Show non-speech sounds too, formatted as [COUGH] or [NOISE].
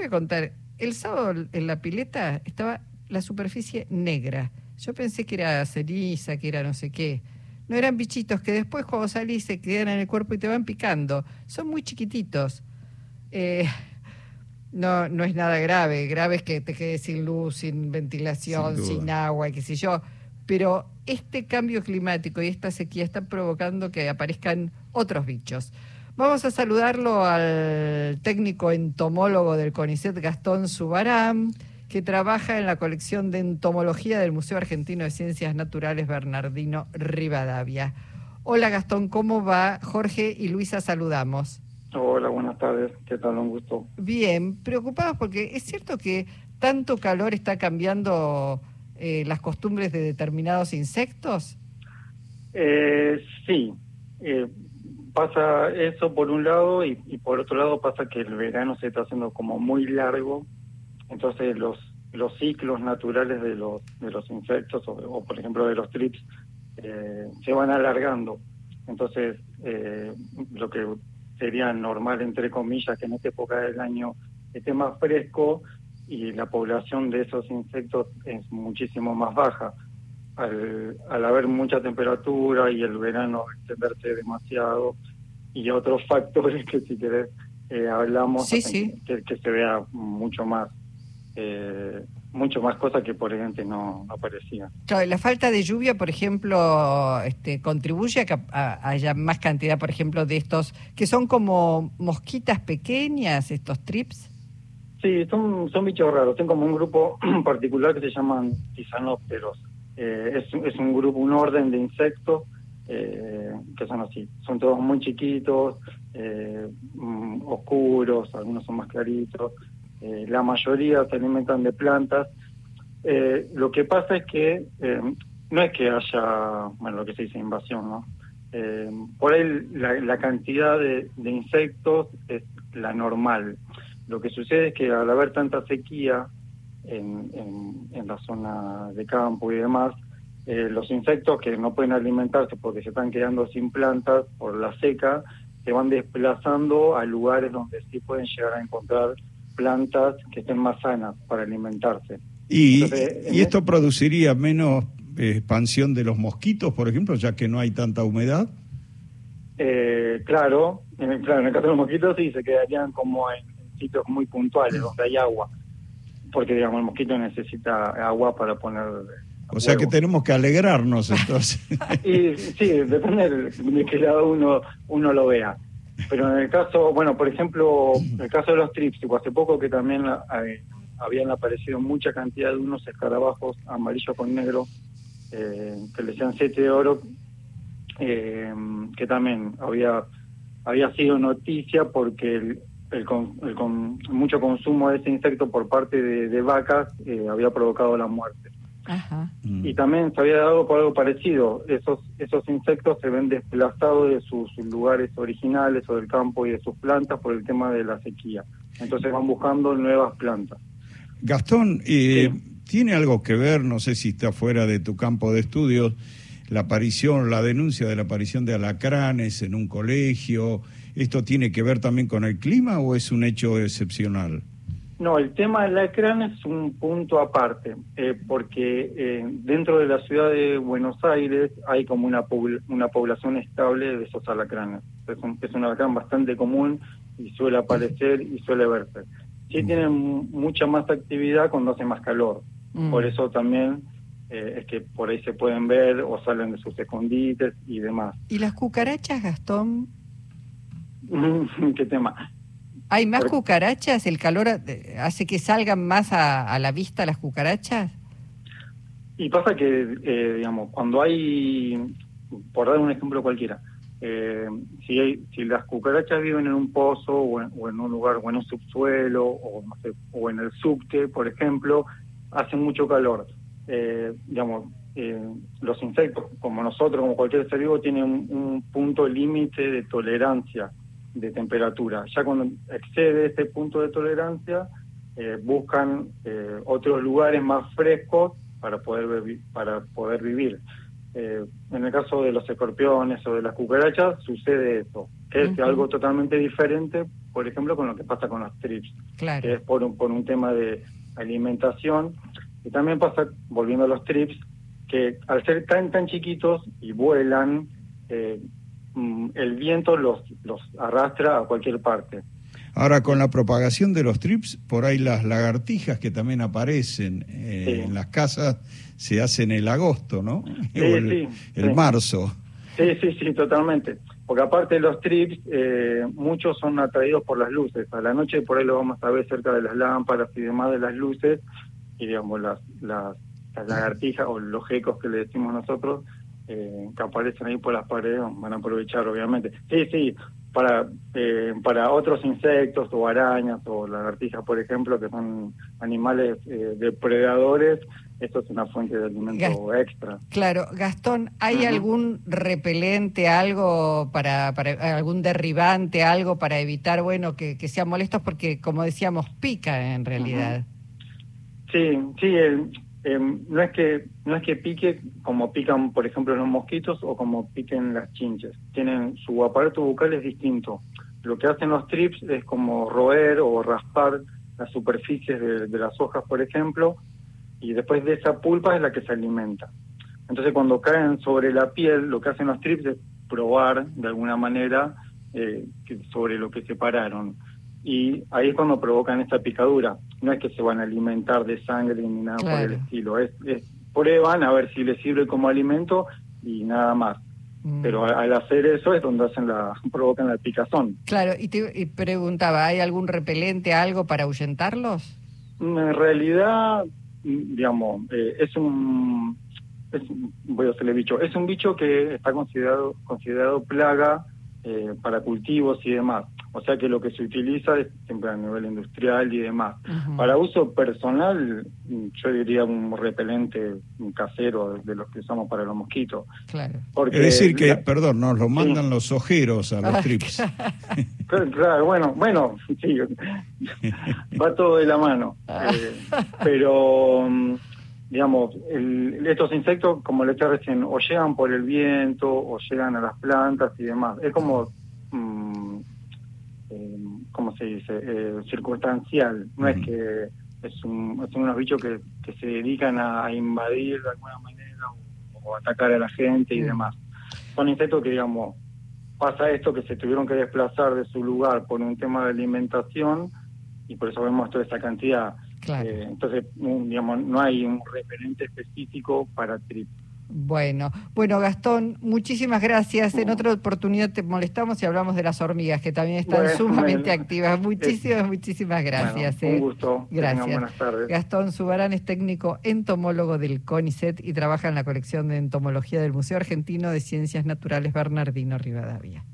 voy a contar. El sábado en la pileta estaba la superficie negra. Yo pensé que era ceniza, que era no sé qué. No eran bichitos que después cuando salís se quedan en el cuerpo y te van picando. Son muy chiquititos. Eh, no, no es nada grave. Grave es que te quedes sin luz, sin ventilación, sin, sin agua, y qué sé yo. Pero este cambio climático y esta sequía están provocando que aparezcan otros bichos. Vamos a saludarlo al técnico entomólogo del CONICET, Gastón Subarán, que trabaja en la colección de entomología del Museo Argentino de Ciencias Naturales Bernardino Rivadavia. Hola Gastón, ¿cómo va? Jorge y Luisa saludamos. Hola, buenas tardes. ¿Qué tal? Un gusto. Bien, preocupados porque es cierto que tanto calor está cambiando eh, las costumbres de determinados insectos. Eh, sí, eh, pasa eso por un lado y, por otro lado pasa que el verano se está haciendo como muy largo, entonces los los ciclos naturales de los de los insectos o, por ejemplo de los trips eh, se van alargando, entonces eh, lo que sería normal entre comillas que en esta época del año esté más fresco y la población de esos insectos es muchísimo más baja al, haber mucha temperatura y el verano extenderse demasiado y otros [LAUGHS] factores que si querés eh, hablamos Que, se vea mucho más eh, mucho más cosas que por ejemplo no aparecía. Claro, la falta de lluvia, por ejemplo, este, contribuye a que haya más cantidad, por ejemplo, de estos que son como mosquitas pequeñas, estos trips. Sí, son, son bichos raros. Tengo como un grupo [CLEARS THROAT] particular que se llaman tisanópteros. Eh, es, es, un grupo, un orden de insectos eh, que son así. Son todos muy chiquitos, eh, mm, oscuros, algunos son más claritos. la mayoría se alimentan de plantas. lo que pasa es que no es que haya, bueno, lo que se dice invasión, ¿no? por ahí la, cantidad de, insectos es la normal. Lo que sucede es que al haber tanta sequía, en, en, la zona de campo y demás, eh, los insectos que no pueden alimentarse porque se están quedando sin plantas por la seca, se van desplazando a lugares donde sí pueden llegar a encontrar plantas que estén más sanas para alimentarse. ¿Y, ¿y esto produciría menos eh, expansión de los mosquitos, por ejemplo, ya que no hay tanta humedad? Eh, claro, en, claro, en el caso de los mosquitos sí, se quedarían como en sitios muy puntuales donde hay agua porque digamos el mosquito necesita agua para poner o sea que tenemos que alegrarnos entonces. [LAUGHS] Y, sí depende de, que lado uno uno lo vea. Pero en el caso bueno por ejemplo en el caso de los trips hace poco que también eh, habían aparecido mucha cantidad de unos escarabajos amarillos con negro eh, que le decían siete de oro eh, que también había había sido noticia porque el, el, con, el con mucho consumo de ese insecto por parte de, vacas eh, había provocado la muerte. Mm. Y también se había dado por algo parecido. Esos, esos insectos se ven desplazados de sus lugares originales o del campo y de sus plantas por el tema de la sequía. Entonces van buscando nuevas plantas. Gastón, eh, ¿tiene algo que ver, no sé si está fuera de tu campo de estudios, la aparición, la denuncia de la aparición de alacranes en un colegio? ¿Esto tiene que ver también con el clima o es un hecho excepcional? No, el tema del alacrán es un punto aparte, eh, porque eh, dentro de la ciudad de Buenos Aires hay como una, una población estable de esos alacranes. Es un, es un alacrán bastante común y suele aparecer y suele verse. Sí mm. tienen mucha más actividad cuando hace más calor. Mm. Por eso también eh, es que por ahí se pueden ver o salen de sus escondites y demás. ¿Y las cucarachas, Gastón? [LAUGHS] ¿Qué tema? ¿Hay más cucarachas? ¿El calor hace que salgan más a, la vista las cucarachas? Y pasa que, eh, digamos, cuando hay, por dar un ejemplo cualquiera, eh, si, hay, si las cucarachas viven en un pozo o en, un lugar o en un subsuelo o, o en el subte, por ejemplo, hace mucho calor. Eh, digamos, los insectos, como nosotros, como cualquier ser vivo, tienen un punto límite de tolerancia de temperatura. Ya cuando excede este punto de tolerancia, eh, buscan eh, otros lugares más frescos para poder, para poder vivir. Eh, en el caso de los escorpiones o de las cucarachas sucede eso, que es algo totalmente diferente por ejemplo, con lo que pasa con los trips, Claro. que es por un, por un tema de alimentación. Y también pasa, volviendo a los trips, que al ser tan tan chiquitos y vuelan, eh, el viento los, los arrastra a cualquier parte. Ahora, con la propagación de los trips, por ahí las lagartijas que también aparecen eh, Sí. en las casas se hacen el agosto, ¿no? Sí, [LAUGHS] o el, sí, el marzo. Sí, sí, sí, totalmente. Porque aparte de los trips, eh, muchos son atraídos por las luces. A la noche por ahí lo vamos a ver cerca de las lámparas y demás de las luces. Y digamos, las, las, las lagartijas o los gecos que le decimos nosotros, eh, que aparecen ahí por las paredes, van a aprovechar, obviamente. Sí, sí, para, eh, para otros insectos o arañas o lagartijas, por ejemplo, que son animales eh, depredadores, esto es una fuente de alimento extra. Claro, Gastón, ¿hay algún repelente, algo para, para algún derribante, algo para evitar, bueno, que, que sean molestos? Porque, como decíamos, pica en realidad. Sí, sí, el- em, no es que no es que pique como pican, por ejemplo, los mosquitos o como piquen las chinches. Tienen su aparato bucal es distinto. Lo que hacen los trips es como roer o raspar las superficies de, las hojas, por ejemplo, y después de esa pulpa es la que se alimenta. Entonces, cuando caen sobre la piel, lo que hacen los trips es probar de alguna manera eh, sobre lo que separaron. Y ahí es cuando provocan esta picadura. No es que se van a alimentar de sangre ni nada por el estilo. Es, es prueban a ver si les sirve como alimento y nada más. Mm. Pero al hacer eso es donde hacen la [LAUGHS] provocan la picazón. Claro, y te y preguntaba, ¿hay algún repelente, algo para ahuyentarlos? En realidad, mm, digamos, eh, es un, es, un- voy a hacerle bicho, es un bicho que está considerado considerado plaga eh, para cultivos y demás. O sea que lo que se utiliza es siempre a nivel industrial y demás. Para uso personal, yo diría un repelente casero de los que usamos para los mosquitos. Claro. Porque Es decir, que, la- perdón, nos lo mandan los ojeros a los Ah, trips. Claro, [LAUGHS] claro, bueno, bueno, sí, va todo de la mano. Eh, pero, mm, digamos, el- estos insectos, como le decía recién, o llegan por el viento, o llegan a las plantas y demás. Es como, mm, eh, ¿cómo se dice? Eh, circunstancial. No es que es un, son unos bichos que, que se dedican a, a invadir de alguna manera o, o atacar a la gente y demás. Son insectos que, digamos, pasa esto que se tuvieron que desplazar de su lugar por un tema de alimentación y por eso vemos toda esa cantidad. Claro. Eh, entonces, digamos, no hay un referente específico para trip. Bueno, bueno, Gastón, muchísimas gracias. En otra oportunidad te molestamos y hablamos de las hormigas, que también están Bueno, sumamente bueno. activas. Muchísimas, muchísimas gracias. Bueno, eh. un gusto. Gracias. buenas tardes. Gastón Subarán es técnico entomólogo del CONICET y trabaja en la colección de entomología del Museo Argentino de Ciencias Naturales Bernardino Rivadavia.